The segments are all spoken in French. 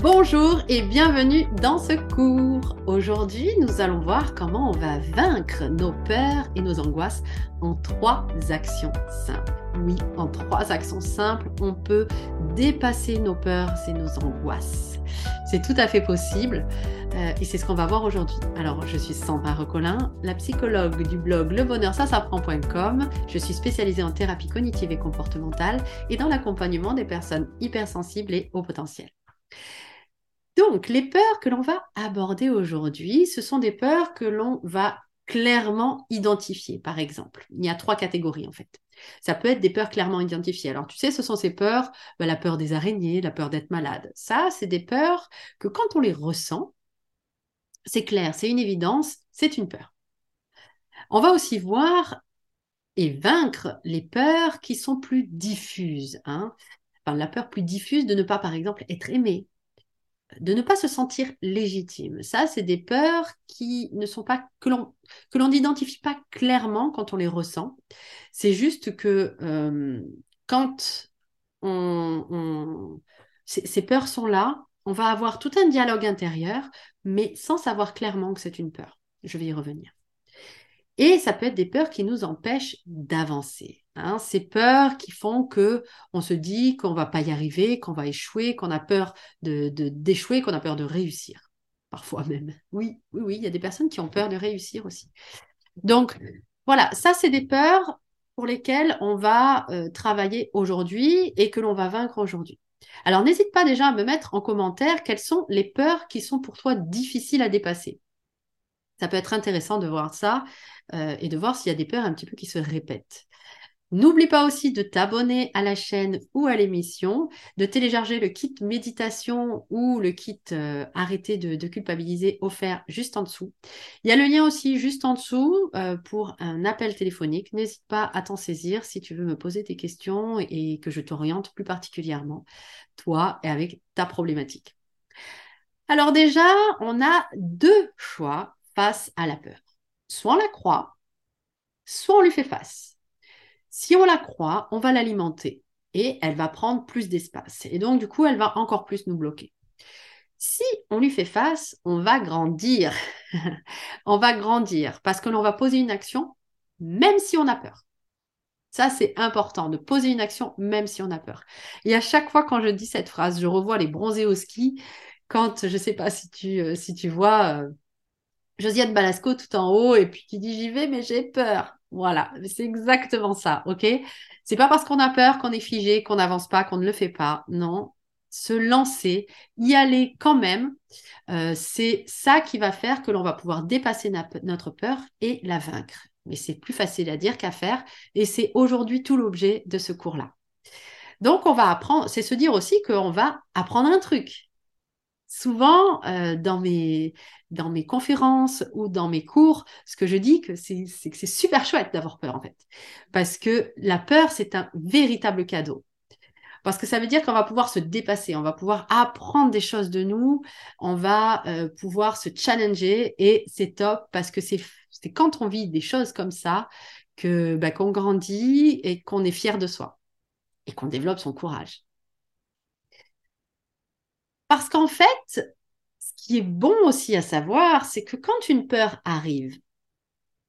Bonjour et bienvenue dans ce cours. Aujourd'hui, nous allons voir comment on va vaincre nos peurs et nos angoisses en trois actions simples. Oui, en trois actions simples, on peut dépasser nos peurs et nos angoisses. C'est tout à fait possible euh, et c'est ce qu'on va voir aujourd'hui. Alors, je suis Sandra Recolin, la psychologue du blog lebonheursasapprend.com. Je suis spécialisée en thérapie cognitive et comportementale et dans l'accompagnement des personnes hypersensibles et au potentiel. Donc, les peurs que l'on va aborder aujourd'hui, ce sont des peurs que l'on va clairement identifier, par exemple. Il y a trois catégories, en fait. Ça peut être des peurs clairement identifiées. Alors, tu sais, ce sont ces peurs, bah, la peur des araignées, la peur d'être malade. Ça, c'est des peurs que quand on les ressent, c'est clair, c'est une évidence, c'est une peur. On va aussi voir et vaincre les peurs qui sont plus diffuses. Hein. La peur plus diffuse de ne pas, par exemple, être aimé, de ne pas se sentir légitime. Ça, c'est des peurs qui ne sont pas que l'on que l'on n'identifie pas clairement quand on les ressent. C'est juste que euh, quand on, ces, peurs sont là, on va avoir tout un dialogue intérieur, mais sans savoir clairement que c'est une peur. Je vais y revenir. Et ça peut être des peurs qui nous empêchent d'avancer. Hein. ces peurs qui font que on se dit qu'on va pas y arriver, qu'on va échouer, qu'on a peur d'échouer, qu'on a peur de réussir. Parfois même. Oui, oui, oui, il y a des personnes qui ont peur de réussir aussi. Donc voilà, ça c'est des peurs pour lesquelles on va euh, travailler aujourd'hui et que l'on va vaincre aujourd'hui. Alors n'hésite pas déjà à me mettre en commentaire quelles sont les peurs qui sont pour toi difficiles à dépasser. Ça peut être intéressant de voir ça euh, et de voir s'il y a des peurs un petit peu qui se répètent. N'oublie pas aussi de t'abonner à la chaîne ou à l'émission, de télécharger le kit méditation ou le kit euh, arrêter de, culpabiliser offert juste en dessous. Il y a le lien aussi juste en dessous euh, pour un appel téléphonique. N'hésite pas à t'en saisir si tu veux me poser tes questions et que je t'oriente plus particulièrement, toi et avec ta problématique. Alors déjà, on a deux choix face à la peur. Soit on la croit, soit on lui fait face. Si on la croit, on va l'alimenter et elle va prendre plus d'espace. Et donc, du coup, elle va encore plus nous bloquer. Si on lui fait face, on va grandir. on va grandir parce que l'on va poser une action même si on a peur. Ça, c'est important de poser une action même si on a peur. Et à chaque fois quand je dis cette phrase, je revois les bronzés au ski. Quand, je ne sais pas si tu, euh, si tu vois euh, Josiane Balasco tout en haut et puis qui dit j'y vais mais j'ai peur. Voilà, c'est exactement ça, ok? C'est pas parce qu'on a peur qu'on est figé, qu'on n'avance pas, qu'on ne le fait pas. Non, se lancer, y aller quand même, euh, c'est ça qui va faire que l'on va pouvoir dépasser notre peur et la vaincre. Mais c'est plus facile à dire qu'à faire et c'est aujourd'hui tout l'objet de ce cours-là. Donc on va apprendre, c'est se dire aussi qu'on va apprendre un truc souvent euh, dans, mes, conférences ou dans mes cours, ce que je dis, c'est que c'est super chouette d'avoir peur en fait. Parce que la peur, c'est un véritable cadeau. Parce que ça veut dire qu'on va pouvoir se dépasser, on va pouvoir apprendre des choses de nous, on va euh, pouvoir se challenger et c'est top parce que c'est quand on vit des choses comme ça que bah, qu'on grandit et qu'on est fier de soi et qu'on développe son courage. Parce qu'en fait, ce qui est bon aussi à savoir, c'est que quand une peur arrive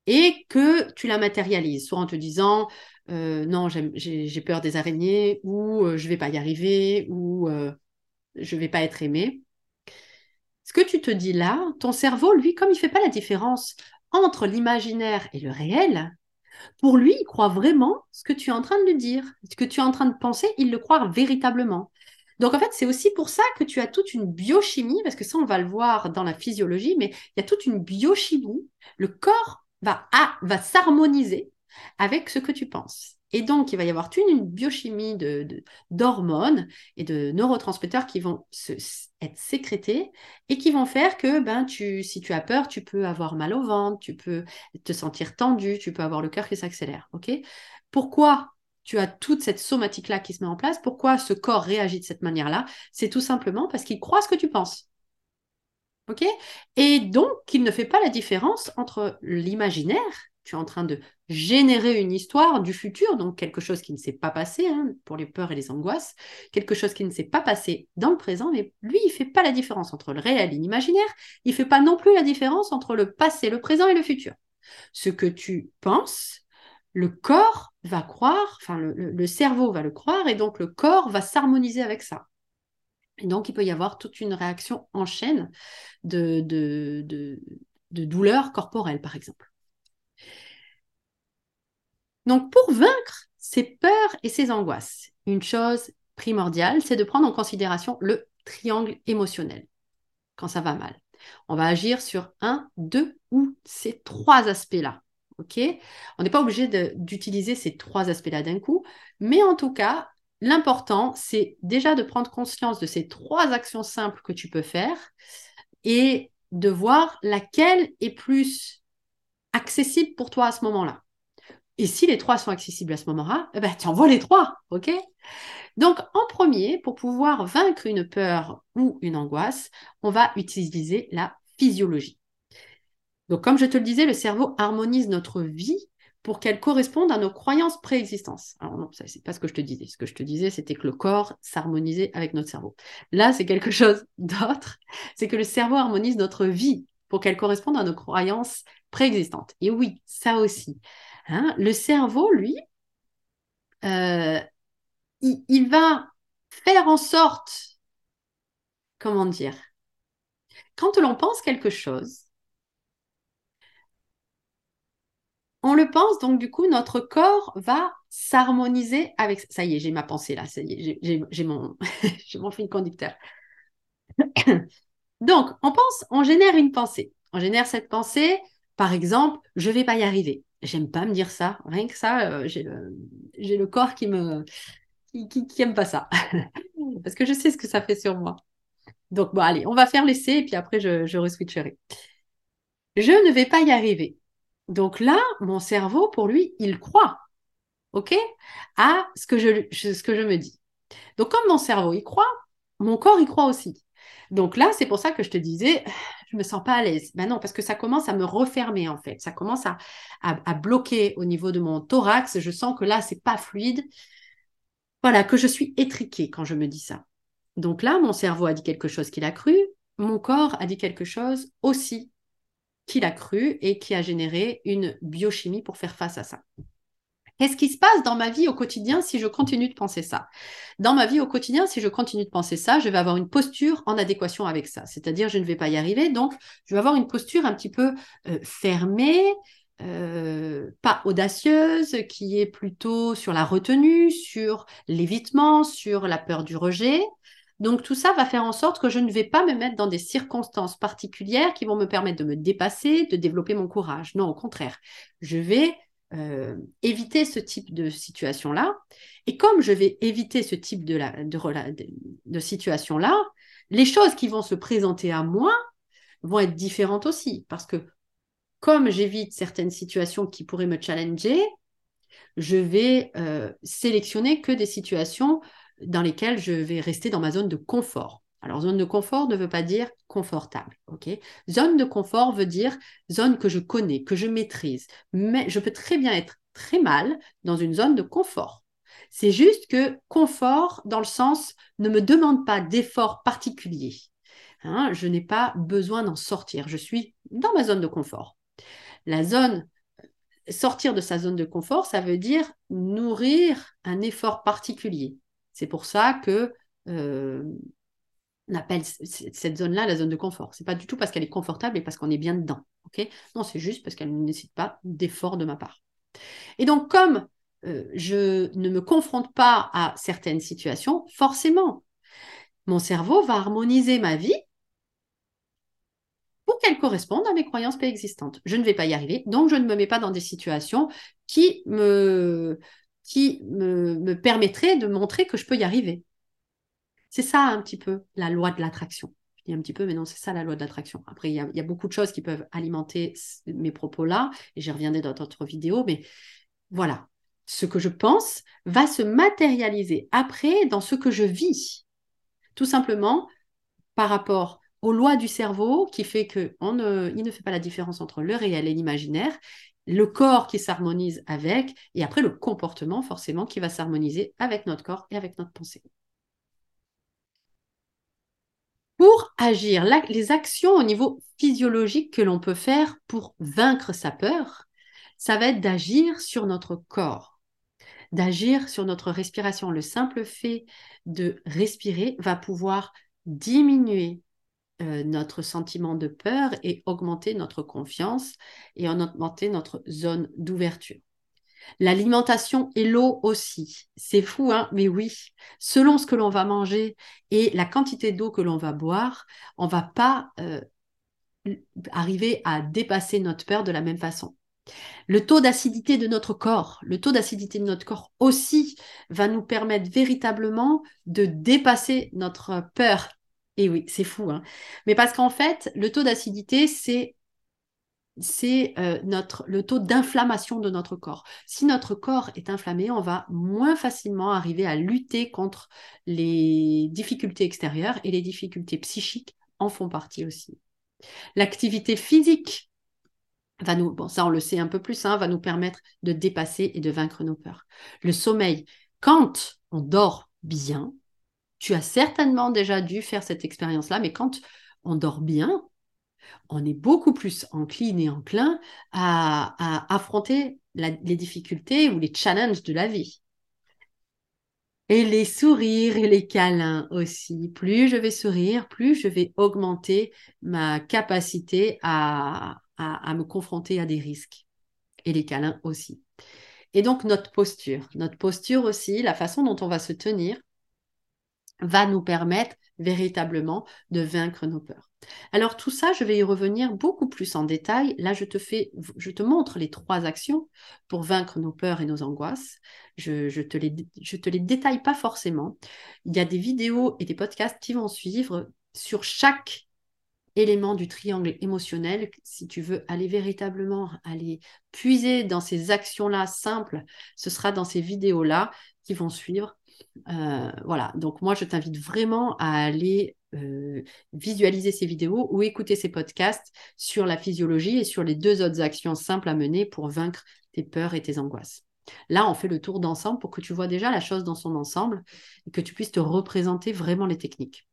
et que tu la matérialises, soit en te disant euh, non, j'ai peur des araignées, ou euh, je ne vais pas y arriver, ou euh, je ne vais pas être aimé. Ce que tu te dis là, ton cerveau, lui, comme il ne fait pas la différence entre l'imaginaire et le réel, pour lui, il croit vraiment ce que tu es en train de lui dire, ce que tu es en train de penser, il le croit véritablement. Donc en fait, c'est aussi pour ça que tu as toute une biochimie, parce que ça, on va le voir dans la physiologie, mais il y a toute une biochimie. Le corps va, s'harmoniser avec ce que tu penses. Et donc, il va y avoir toute une biochimie d'hormones de, et de neurotransmetteurs qui vont être sécrétés et qui vont faire que ben, tu, si tu as peur, tu peux avoir mal au ventre, tu peux te sentir tendu, tu peux avoir le cœur qui s'accélère. Pourquoi tu as toute cette somatique-là qui se met en place. Pourquoi ce corps réagit de cette manière-là? C'est tout simplement parce qu'il croit ce que tu penses. OK? Et donc, il ne fait pas la différence entre l'imaginaire tu es en train de générer une histoire du futur, donc quelque chose qui ne s'est pas passé hein, pour les peurs et les angoisses, quelque chose qui ne s'est pas passé dans le présent, mais lui, il ne fait pas la différence entre le réel et l'imaginaire, il ne fait pas non plus la différence entre le passé, le présent et le futur. Ce que tu penses, le corps va croire, enfin le, cerveau va le croire, et donc le corps va s'harmoniser avec ça. Et donc il peut y avoir toute une réaction en chaîne de, de, de, de douleur corporelle, par exemple. Donc pour vaincre ces peurs et ces angoisses, une chose primordiale, c'est de prendre en considération le triangle émotionnel quand ça va mal. On va agir sur un, deux ou ces trois aspects-là. On n'est pas obligé d'utiliser ces trois aspects-là d'un coup, mais en tout cas, l'important, c'est déjà de prendre conscience de ces trois actions simples que tu peux faire et de voir laquelle est plus accessible pour toi à ce moment-là. Et si les trois sont accessibles à ce moment-là, eh ben, tu envoies les trois, ok? Donc, en premier, pour pouvoir vaincre une peur ou une angoisse, on va utiliser la physiologie. Donc, comme je te le disais, le cerveau harmonise notre vie pour qu'elle corresponde à nos croyances préexistantes. Alors non, ça c'est pas ce que je te disais. Ce que je te disais, c'était que le corps s'harmonisait avec notre cerveau. Là, c'est quelque chose d'autre. C'est que le cerveau harmonise notre vie pour qu'elle corresponde à nos croyances préexistantes. Et oui, ça aussi. Hein, le cerveau, lui, euh, il, va faire en sorte, comment dire, quand l'on pense quelque chose, on le pense, donc du coup, notre corps va s'harmoniser avec... Ça y est, j'ai ma pensée là, ça y est, j'ai mon, mon fil conducteur. donc, on pense, on génère une pensée. On génère cette pensée, par exemple, je vais pas y arriver j'aime pas me dire ça. Rien que ça, euh, j'ai le, corps qui me qui, qui, aime pas ça. Parce que je sais ce que ça fait sur moi. Donc, bon, allez, on va faire l'essai et puis après, je, je reswitcherai. Je ne vais pas y arriver. Donc là, mon cerveau, pour lui, il croit, OK, à ce que je, me dis. Donc, comme mon cerveau y croit, mon corps y croit aussi. Donc là, c'est pour ça que je te disais, je me sens pas à l'aise. Ben non, parce que ça commence à me refermer en fait. Ça commence à, à, bloquer au niveau de mon thorax. Je sens que là, c'est pas fluide. Voilà, que je suis étriquée quand je me dis ça. Donc là, mon cerveau a dit quelque chose qu'il a cru. Mon corps a dit quelque chose aussi qu'il a cru et qui a généré une biochimie pour faire face à ça. Qu'est-ce qui se passe dans ma vie au quotidien si je continue de penser ça? Dans ma vie au quotidien, si je continue de penser ça, je vais avoir une posture en adéquation avec ça. C'est-à-dire, je ne vais pas y arriver. Donc, je vais avoir une posture un petit peu euh, fermée, euh, pas audacieuse, qui est plutôt sur la retenue, sur l'évitement, sur la peur du rejet. Donc tout ça va faire en sorte que je ne vais pas me mettre dans des circonstances particulières qui vont me permettre de me dépasser, de développer mon courage. Non, au contraire, je vais euh, éviter ce type de situation-là. Et comme je vais éviter ce type de, situation-là, les choses qui vont se présenter à moi vont être différentes aussi. Parce que comme j'évite certaines situations qui pourraient me challenger, je vais euh, sélectionner que des situations dans lesquelles je vais rester dans ma zone de confort. Alors, zone de confort ne veut pas dire confortable, Zone de confort veut dire zone que je connais, que je maîtrise. Mais je peux très bien être très mal dans une zone de confort. C'est juste que confort, dans le sens, ne me demande pas d'effort particulier. Hein, je n'ai pas besoin d'en sortir. Je suis dans ma zone de confort. La zone, sortir de sa zone de confort, ça veut dire nourrir un effort particulier. C'est pour ça que euh, appelle cette zone-là la zone de confort. C'est pas du tout parce qu'elle est confortable et parce qu'on est bien dedans. non, c'est juste parce qu'elle ne nécessite pas d'effort de ma part. Et donc, comme euh, je ne me confronte pas à certaines situations, forcément, mon cerveau va harmoniser ma vie pour qu'elle corresponde à mes croyances préexistantes. Je ne vais pas y arriver, donc je ne me mets pas dans des situations qui me, qui me permettraient de montrer que je peux y arriver. C'est ça un petit peu la loi de l'attraction. Je dis un petit peu, mais non, c'est ça la loi de l'attraction. Après, il y, a, beaucoup de choses qui peuvent alimenter mes propos là, et j'y reviendrai dans d'autres vidéos, mais voilà. Ce que je pense va se matérialiser après dans ce que je vis. Tout simplement par rapport aux lois du cerveau qui fait qu'il ne, ne fait pas la différence entre le réel et l'imaginaire. Le corps qui s'harmonise avec, et après le comportement forcément qui va s'harmoniser avec notre corps et avec notre pensée. Pour agir, les actions au niveau physiologique que l'on peut faire pour vaincre sa peur, ça va être d'agir sur notre corps, d'agir sur notre respiration. Le simple fait de respirer va pouvoir diminuer euh, notre sentiment de peur et augmenter notre confiance et augmenter notre zone d'ouverture. L'alimentation et l'eau aussi. C'est fou, hein mais oui, selon ce que l'on va manger et la quantité d'eau que l'on va boire, on va pas euh, arriver à dépasser notre peur de la même façon. Le taux d'acidité de notre corps, le taux d'acidité de notre corps aussi va nous permettre véritablement de dépasser notre peur. Et oui, c'est fou, hein mais parce qu'en fait, le taux d'acidité, c'est euh, le taux d'inflammation de notre corps. Si notre corps est inflammé, on va moins facilement arriver à lutter contre les difficultés extérieures et les difficultés psychiques en font partie aussi. L'activité physique va nous, bon ça on le sait un peu plus, hein, va nous permettre de dépasser et de vaincre nos peurs. Le sommeil, quand on dort bien, tu as certainement déjà dû faire cette expérience-là, mais quand on dort bien, on est beaucoup plus enclin et enclin à, affronter les difficultés ou les challenges de la vie. Et les sourires et les câlins aussi. Plus je vais sourire, plus je vais augmenter ma capacité à, à, me confronter à des risques. Et les câlins aussi. Et donc notre posture. Notre posture aussi, la façon dont on va se tenir, va nous permettre véritablement de vaincre nos peurs. Alors tout ça, je vais y revenir beaucoup plus en détail. Là, je te fais, je te montre les trois actions pour vaincre nos peurs et nos angoisses. Je, je te te les détaille pas forcément. Il y a des vidéos et des podcasts qui vont suivre sur chaque élément du triangle émotionnel. Si tu veux aller véritablement aller puiser dans ces actions-là simples, ce sera dans ces vidéos-là qui vont suivre euh, voilà, donc moi je t'invite vraiment à aller euh, visualiser ces vidéos ou écouter ces podcasts sur la physiologie et sur les deux autres actions simples à mener pour vaincre tes peurs et tes angoisses. Là, on fait le tour d'ensemble pour que tu vois déjà la chose dans son ensemble et que tu puisses te représenter vraiment les techniques.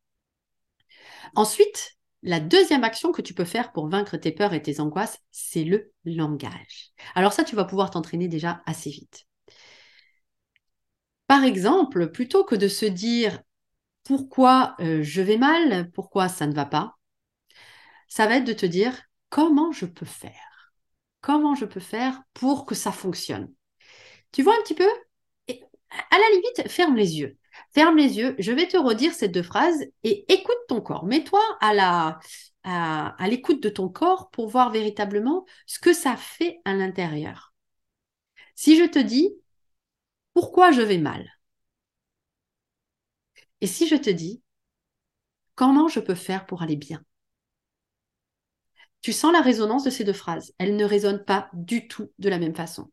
Ensuite, la deuxième action que tu peux faire pour vaincre tes peurs et tes angoisses, c'est le langage. Alors ça, tu vas pouvoir t'entraîner déjà assez vite. Par exemple, plutôt que de se dire pourquoi euh, je vais mal, pourquoi ça ne va pas, ça va être de te dire comment je peux faire. Comment je peux faire pour que ça fonctionne. Tu vois un petit peu? À la limite, ferme les yeux. Ferme les yeux, je vais te redire ces deux phrases et écoute ton corps. Mets-toi à la à l'écoute de ton corps pour voir véritablement ce que ça fait à l'intérieur. Si je te dis pourquoi je vais mal? Et si je te dis, comment je peux faire pour aller bien? Tu sens la résonance de ces deux phrases. Elles ne résonnent pas du tout de la même façon.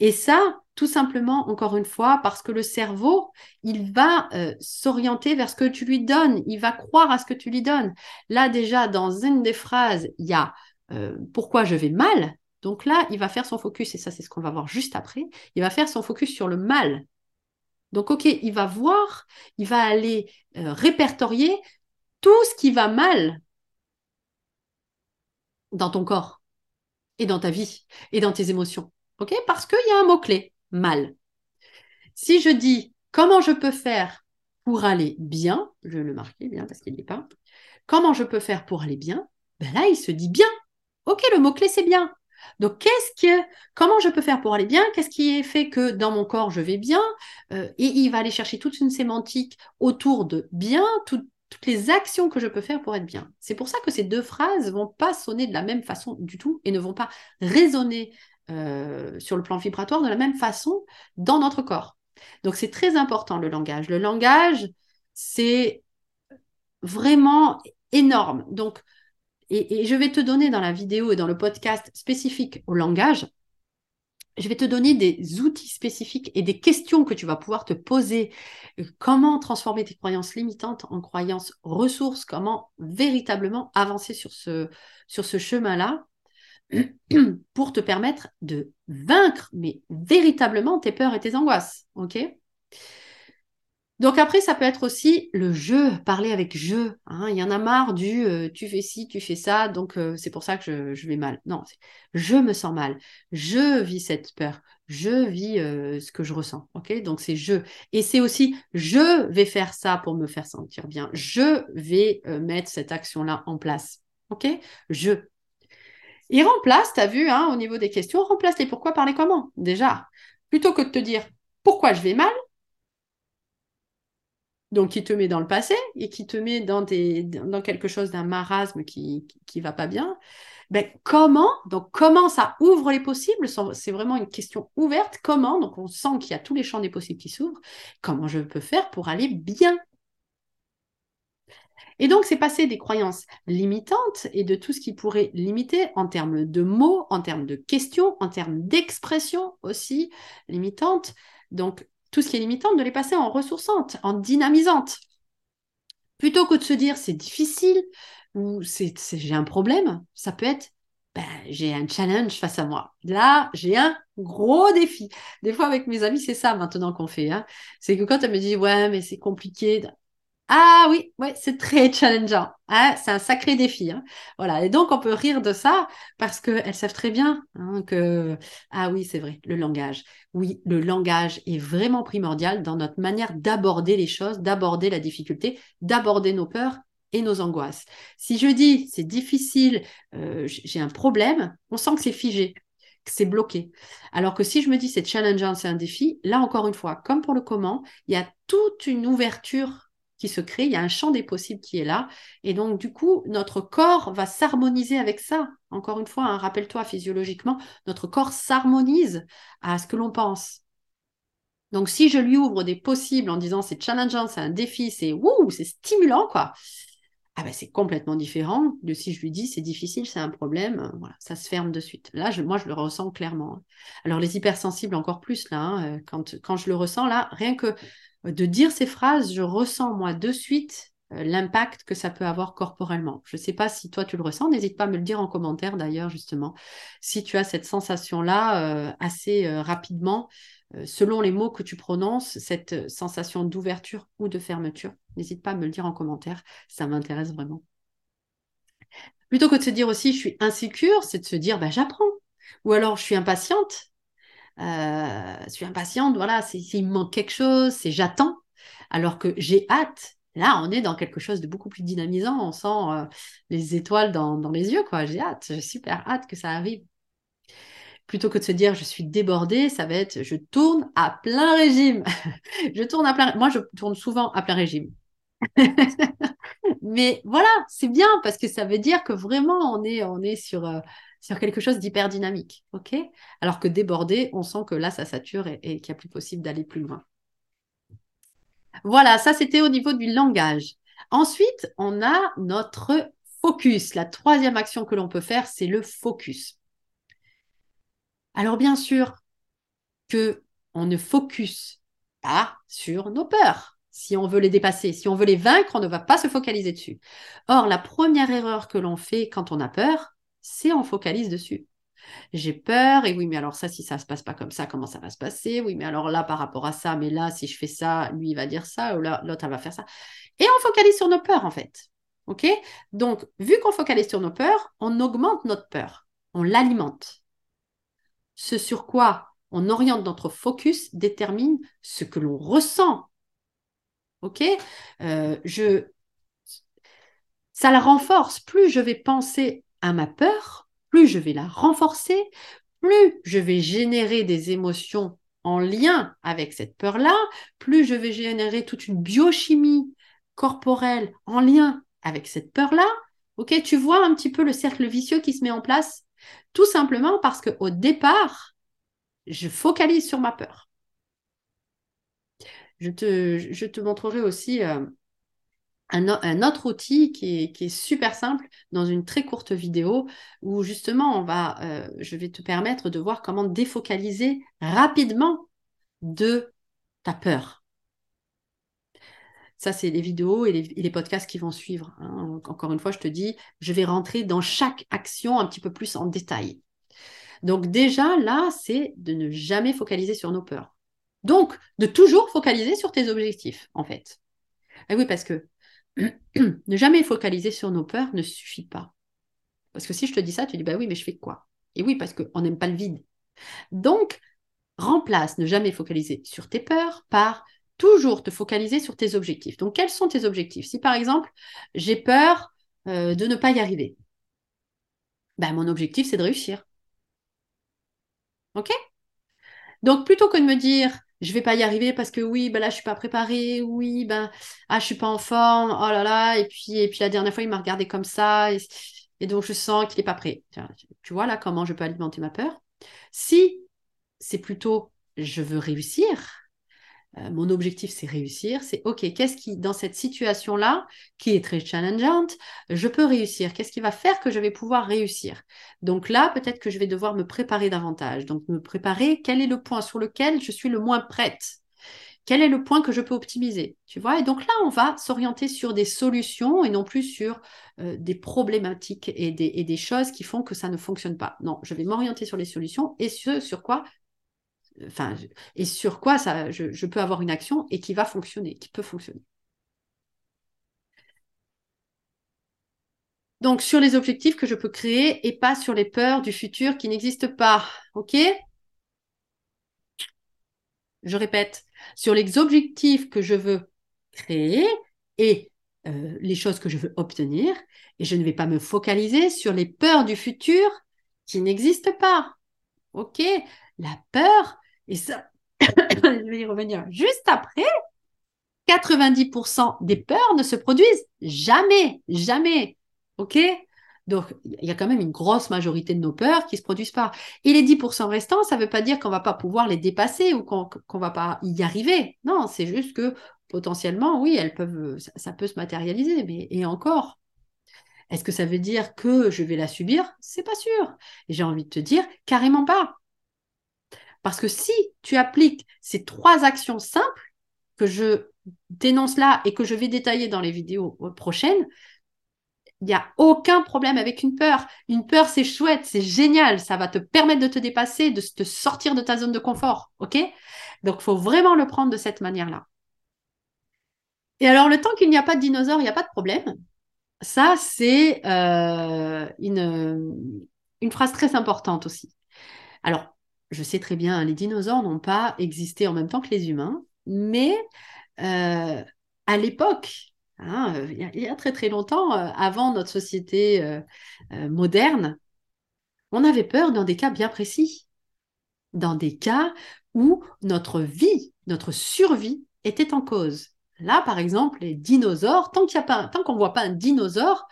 Et ça, tout simplement, encore une fois, parce que le cerveau, il va euh, s'orienter vers ce que tu lui donnes, il va croire à ce que tu lui donnes. Là, déjà, dans une des phrases, il y a euh, pourquoi je vais mal? Donc là, il va faire son focus, et ça c'est ce qu'on va voir juste après, il va faire son focus sur le mal. Donc ok, il va voir, il va aller euh, répertorier tout ce qui va mal dans ton corps et dans ta vie et dans tes émotions. Ok? Parce qu'il y a un mot-clé, mal. Si je dis comment je peux faire pour aller bien, je vais le marquer bien parce qu'il n'y est pas, comment je peux faire pour aller bien, ben là, il se dit bien. Ok, le mot-clé, c'est bien. Donc, qu'est-ce que, comment je peux faire pour aller bien? Qu'est-ce qui fait que dans mon corps je vais bien? Euh, Et il va aller chercher toute une sémantique autour de bien, toutes les actions que je peux faire pour être bien. C'est pour ça que ces deux phrases vont pas sonner de la même façon du tout et ne vont pas résonner euh, sur le plan vibratoire de la même façon dans notre corps. Donc, c'est très important le langage. Le langage, c'est vraiment énorme. Donc, et, je vais te donner dans la vidéo et dans le podcast spécifique au langage, je vais te donner des outils spécifiques et des questions que tu vas pouvoir te poser. Comment transformer tes croyances limitantes en croyances ressources? Comment véritablement avancer sur ce, sur ce chemin-là pour te permettre de vaincre, mais véritablement, tes peurs et tes angoisses. OK? Donc après, ça peut être aussi le jeu, parler avec jeu. Hein. Il y en a marre du euh, tu fais ci, tu fais ça, donc euh, c'est pour ça que je, vais mal. Non, je me sens mal, je vis cette peur, je vis euh, ce que je ressens. Donc c'est je. Et c'est aussi je vais faire ça pour me faire sentir bien. Je vais mettre cette action-là en place. Ok, je. Et remplace, tu as vu, hein, au niveau des questions, remplace les pourquoi par les comment. Déjà, plutôt que de te dire pourquoi je vais mal, donc qui te met dans le passé et qui te met dans, dans quelque chose d'un marasme qui ne va pas bien, ben, comment, donc comment ça ouvre les possibles, c'est vraiment une question ouverte, comment, donc on sent qu'il y a tous les champs des possibles qui s'ouvrent, comment je peux faire pour aller bien? Et donc, c'est passer des croyances limitantes et de tout ce qui pourrait limiter en termes de mots, en termes de questions, en termes d'expressions aussi limitantes. Donc, tout ce qui est limitant, de les passer en ressourçante, en dynamisante. Plutôt que de se dire c'est difficile ou c'est, j'ai un problème, ça peut être ben, j'ai un challenge face à moi. Là, j'ai un gros défi. Des fois, avec mes amis, c'est ça maintenant qu'on fait. Hein. C'est que quand elle me dit, ouais, mais c'est compliqué, ah oui, ouais, c'est très challengeant. Hein, c'est un sacré défi. Hein. Voilà. Et donc, on peut rire de ça parce qu'elles savent très bien hein, que, ah oui, c'est vrai, le langage. Oui, le langage est vraiment primordial dans notre manière d'aborder les choses, d'aborder la difficulté, d'aborder nos peurs et nos angoisses. Si je dis c'est difficile, euh, j'ai un problème, on sent que c'est figé que c'est bloqué. Alors que si je me dis c'est challengeant, c'est un défi, là encore une fois, comme pour le comment, il y a toute une ouverture qui se crée, il y a un champ des possibles qui est là. Et donc, du coup, notre corps va s'harmoniser avec ça. Encore une fois, hein, rappelle-toi, physiologiquement, notre corps s'harmonise à ce que l'on pense. Donc, si je lui ouvre des possibles en disant c'est challengeant, c'est un défi, c'est wouh, c'est stimulant, quoi. Ah ben, c'est complètement différent de si je lui dis c'est difficile, c'est un problème, voilà, ça se ferme de suite. Là, moi, je le ressens clairement. Alors, les hypersensibles encore plus, là, hein, quand, quand je le ressens, là, rien que de dire ces phrases, je ressens moi de suite euh, l'impact que ça peut avoir corporellement. Je ne sais pas si toi tu le ressens, n'hésite pas à me le dire en commentaire d'ailleurs justement, si tu as cette sensation-là euh, assez euh, rapidement, selon les mots que tu prononces, cette sensation d'ouverture ou de fermeture, n'hésite pas à me le dire en commentaire, ça m'intéresse vraiment. Plutôt que de se dire aussi je suis insécure, c'est de se dire bah, j'apprends. Ou alors je suis impatiente, euh, je suis impatiente, voilà, s'il me manque quelque chose, c'est j'attends, alors que j'ai hâte. Là, on est dans quelque chose de beaucoup plus dynamisant, on sent euh, les étoiles dans, les yeux, quoi. J'ai hâte, j'ai super hâte que ça arrive. Plutôt que de se dire je suis débordée, ça va être je tourne à plein régime. je tourne à plein, moi je tourne souvent à plein régime. Mais voilà, c'est bien parce que ça veut dire que vraiment on est, on est sur, euh, sur quelque chose d'hyper dynamique. ok? Alors que débordé, on sent que là, ça sature et, qu'il n'y a plus possible d'aller plus loin. Voilà, ça c'était au niveau du langage. Ensuite, on a notre focus. La troisième action que l'on peut faire, c'est le focus. Alors bien sûr que on ne focus pas sur nos peurs. Si on veut les dépasser, si on veut les vaincre, on ne va pas se focaliser dessus. Or, la première erreur que l'on fait quand on a peur, c'est on focalise dessus. J'ai peur, et oui, mais alors ça, si ça se passe pas comme ça, comment ça va se passer? Oui, mais alors là, par rapport à ça, mais là, si je fais ça, lui, il va dire ça, ou l'autre, elle va faire ça. Et on focalise sur nos peurs, en fait. OK? Donc, vu qu'on focalise sur nos peurs, on augmente notre peur, on l'alimente. Ce sur quoi on oriente notre focus détermine ce que l'on ressent. OK? Euh, je... Ça la renforce. Plus je vais penser à ma peur, plus je vais la renforcer, plus je vais générer des émotions en lien avec cette peur-là, plus je vais générer toute une biochimie corporelle en lien avec cette peur-là. Ok, tu vois un petit peu le cercle vicieux qui se met en place, tout simplement parce que au départ, je focalise sur ma peur. Je te, je te montrerai aussi euh, un, autre outil qui est, super simple dans une très courte vidéo où justement on va, euh, je vais te permettre de voir comment défocaliser rapidement de ta peur. Ça, c'est les vidéos et les, podcasts qui vont suivre. Hein. Encore une fois, je te dis, je vais rentrer dans chaque action un petit peu plus en détail. Donc déjà, là, c'est de ne jamais focaliser sur nos peurs. Donc, de toujours focaliser sur tes objectifs, en fait. Et eh oui, parce que ne jamais focaliser sur nos peurs ne suffit pas. Parce que si je te dis ça, tu dis, bah oui, mais je fais quoi? Et oui, parce qu'on n'aime pas le vide. Donc, remplace ne jamais focaliser sur tes peurs par toujours te focaliser sur tes objectifs. Donc, quels sont tes objectifs? Si par exemple, j'ai peur euh, de ne pas y arriver, ben, mon objectif, c'est de réussir. OK? Donc, plutôt que de me dire, je vais pas y arriver parce que oui, ben là, je suis pas préparée, oui, ben, ah, je suis pas en forme, oh là là, et puis, et puis la dernière fois, il m'a regardé comme ça, et, donc je sens qu'il n'est pas prêt. Tu vois là comment je peux alimenter ma peur? Si c'est plutôt je veux réussir, euh, mon objectif, c'est réussir. C'est OK, qu'est-ce qui, dans cette situation-là, qui est très challengeante, je peux réussir? Qu'est-ce qui va faire que je vais pouvoir réussir? Donc là, peut-être que je vais devoir me préparer davantage. Donc, me préparer, quel est le point sur lequel je suis le moins prête? Quel est le point que je peux optimiser? Tu vois? Et donc là, on va s'orienter sur des solutions et non plus sur euh, des problématiques et des, et des, choses qui font que ça ne fonctionne pas. Non, je vais m'orienter sur les solutions et ce sur quoi enfin, et sur quoi ça, je, peux avoir une action et qui va fonctionner, qui peut fonctionner. Donc, sur les objectifs que je peux créer et pas sur les peurs du futur qui n'existent pas. OK? Je répète, sur les objectifs que je veux créer et euh, les choses que je veux obtenir, et je ne vais pas me focaliser sur les peurs du futur qui n'existent pas. OK? La peur, et ça, je vais y revenir juste après. 90% des peurs ne se produisent jamais, jamais. OK? Donc, il y a quand même une grosse majorité de nos peurs qui ne se produisent pas. Et les 10% restants, ça ne veut pas dire qu'on ne va pas pouvoir les dépasser ou qu'on ne va pas y arriver. Non, c'est juste que potentiellement, oui, elles peuvent, ça, peut se matérialiser. Mais, et encore, est-ce que ça veut dire que je vais la subir? C'est pas sûr. Et j'ai envie de te dire, carrément pas. Parce que si tu appliques ces trois actions simples que je dénonce là et que je vais détailler dans les vidéos prochaines, il n'y a aucun problème avec une peur. Une peur, c'est chouette, c'est génial, ça va te permettre de te dépasser, de te sortir de ta zone de confort. OK? Donc, il faut vraiment le prendre de cette manière-là. Et alors, le temps qu'il n'y a pas de dinosaures, il n'y a pas de problème. Ça, c'est euh, une, une phrase très importante aussi. Alors, je sais très bien, les dinosaures n'ont pas existé en même temps que les humains, mais euh, à l'époque, hein, il, y a très très longtemps, euh, avant notre société euh, moderne, on avait peur dans des cas bien précis, dans des cas où notre vie, notre survie était en cause. Là, par exemple, les dinosaures, tant qu'on ne voit pas un dinosaure,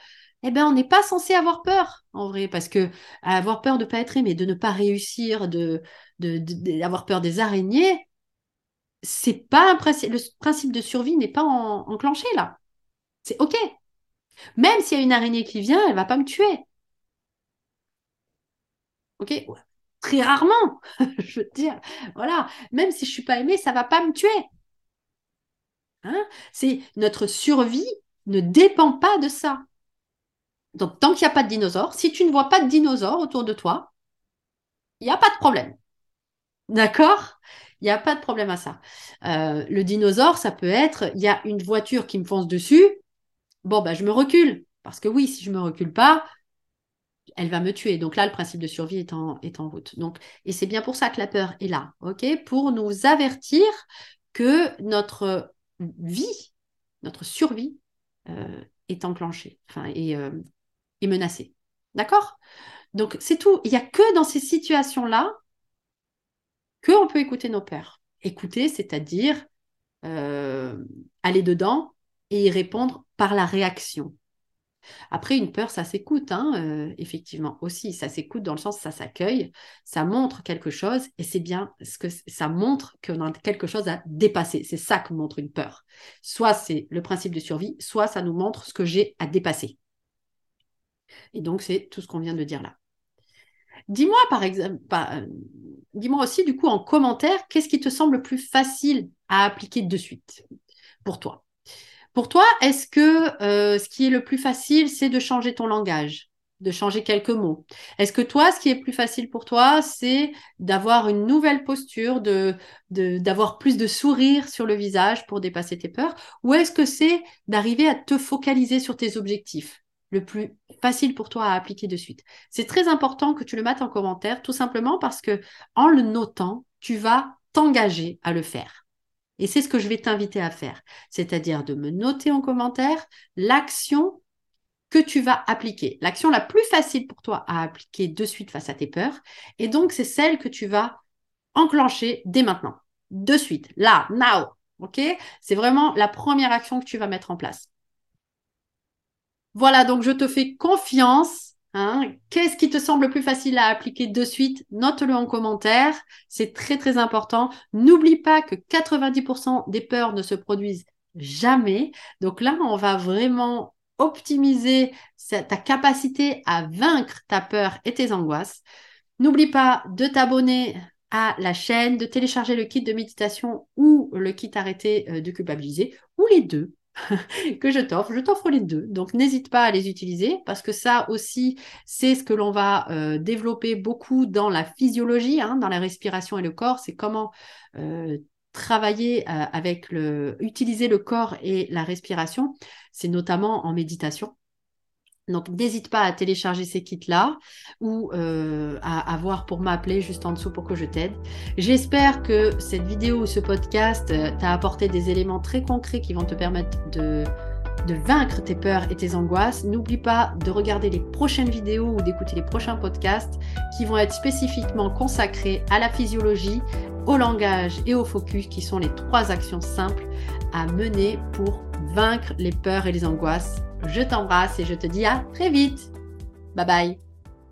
eh ben, on n'est pas censé avoir peur, en vrai, parce que avoir peur de ne pas être aimé, de ne pas réussir, de, d'avoir peur des araignées, c'est pas un principe, le principe de survie n'est pas enclenché là. C'est OK. Même s'il y a une araignée qui vient, elle va pas me tuer. OK? Très rarement, je veux dire. Voilà. Même si je suis pas aimée, ça va pas me tuer. Hein? C'est notre survie ne dépend pas de ça. Donc, tant qu'il n'y a pas de dinosaures, si tu ne vois pas de dinosaures autour de toi, il n'y a pas de problème. D'accord? Il n'y a pas de problème à ça. Euh, le dinosaure, ça peut être, il y a une voiture qui me fonce dessus, bon, ben, je me recule. Parce que oui, si je ne me recule pas, elle va me tuer. Donc là, le principe de survie est en, route. Donc, et c'est bien pour ça que la peur est là, ok? Pour nous avertir que notre vie, notre survie euh, est enclenchée, enfin, euh, est menacée. D'accord? Donc, c'est tout. Il n'y a que dans ces situations-là qu'on peut écouter nos peurs. Écouter, c'est-à-dire euh, aller dedans et y répondre par la réaction. Après, une peur, ça s'écoute, hein, euh, effectivement aussi. Ça s'écoute dans le sens, ça s'accueille, ça montre quelque chose, et c'est bien ce que ça montre qu'on a quelque chose à dépasser. C'est ça que montre une peur. Soit c'est le principe de survie, soit ça nous montre ce que j'ai à dépasser. Et donc, c'est tout ce qu'on vient de dire là. Dis-moi par exemple, euh, dis-moi aussi du coup en commentaire, qu'est-ce qui te semble plus facile à appliquer de suite pour toi? Pour toi, est-ce que euh, ce qui est le plus facile, c'est de changer ton langage de changer quelques mots? Est-ce que toi, ce qui est plus facile pour toi, c'est d'avoir une nouvelle posture, de d'avoir plus de sourire sur le visage pour dépasser tes peurs, ou est-ce que c'est d'arriver à te focaliser sur tes objectifs? Le plus facile pour toi à appliquer de suite. C'est très important que tu le mettes en commentaire, tout simplement parce que en le notant, tu vas t'engager à le faire. Et c'est ce que je vais t'inviter à faire, c'est-à-dire de me noter en commentaire l'action que tu vas appliquer. L'action la plus facile pour toi à appliquer de suite face à tes peurs. Et donc, c'est celle que tu vas enclencher dès maintenant. De suite. Là, now. C'est vraiment la première action que tu vas mettre en place. Voilà, donc je te fais confiance. Hein. Qu'est-ce qui te semble plus facile à appliquer de suite? Note-le en commentaire. C'est très, très important. N'oublie pas que 90% des peurs ne se produisent jamais. Donc là, on va vraiment optimiser ta capacité à vaincre ta peur et tes angoisses. N'oublie pas de t'abonner à la chaîne, de télécharger le kit de méditation ou le kit arrêter euh, de culpabiliser, ou les deux que je t'offre. Je t'offre les deux. Donc n'hésite pas à les utiliser parce que ça aussi, c'est ce que l'on va euh, développer beaucoup dans la physiologie, hein, dans la respiration et le corps. C'est comment euh, travailler euh, avec le, utiliser le corps et la respiration, c'est notamment en méditation. Donc, n'hésite pas à télécharger ces kits-là ou euh, à, voir pour m'appeler juste en dessous pour que je t'aide. J'espère que cette vidéo ou ce podcast euh, t'a apporté des éléments très concrets qui vont te permettre de, de vaincre tes peurs et tes angoisses. N'oublie pas de regarder les prochaines vidéos ou d'écouter les prochains podcasts qui vont être spécifiquement consacrés à la physiologie, au langage et au focus, qui sont les trois actions simples à mener pour vaincre les peurs et les angoisses. Je t'embrasse et je te dis à très vite. Bye bye.